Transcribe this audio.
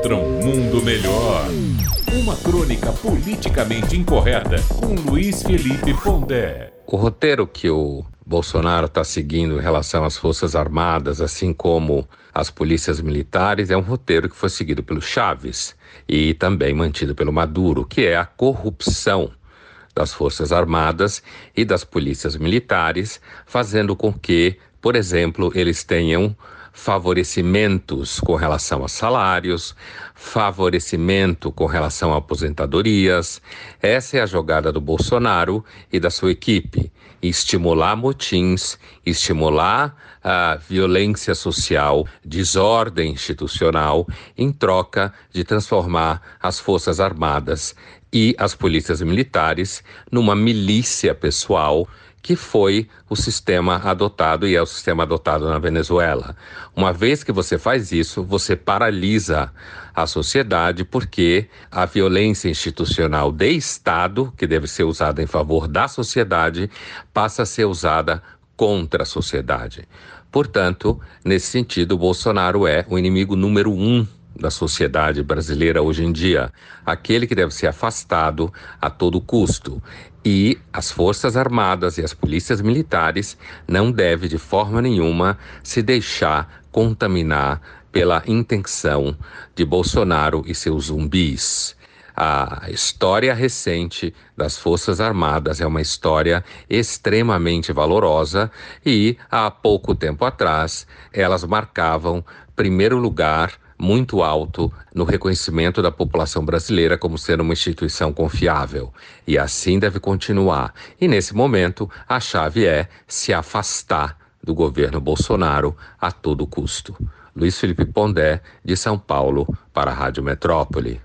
contra um mundo melhor. Uma crônica politicamente incorreta com Luiz Felipe Pondé. O roteiro que o Bolsonaro está seguindo em relação às Forças Armadas, assim como as polícias militares, é um roteiro que foi seguido pelo Chaves e também mantido pelo Maduro, que é a corrupção das Forças Armadas e das polícias militares, fazendo com que, por exemplo, eles tenham favorecimentos com relação a salários, favorecimento com relação a aposentadorias. Essa é a jogada do Bolsonaro e da sua equipe: estimular motins, estimular a violência social, desordem institucional, em troca de transformar as Forças Armadas e as polícias militares numa milícia pessoal que foi o sistema adotado e é o sistema adotado na Venezuela. Uma vez que você faz isso, você paralisa a sociedade porque a violência institucional de Estado, que deve ser usada em favor da sociedade, passa a ser usada contra a sociedade. Portanto, nesse sentido, Bolsonaro é o inimigo número um da sociedade brasileira hoje em dia, aquele que deve ser afastado a todo custo. E as Forças Armadas e as polícias militares não devem de forma nenhuma se deixar contaminar pela intenção de Bolsonaro e seus zumbis. A história recente das Forças Armadas é uma história extremamente valorosa e, há pouco tempo atrás, elas marcavam primeiro lugar muito alto no reconhecimento da população brasileira como sendo uma instituição confiável. E assim deve continuar. E nesse momento, a chave é se afastar do governo Bolsonaro a todo custo. Luiz Felipe Pondé, de São Paulo, para a Rádio Metrópole.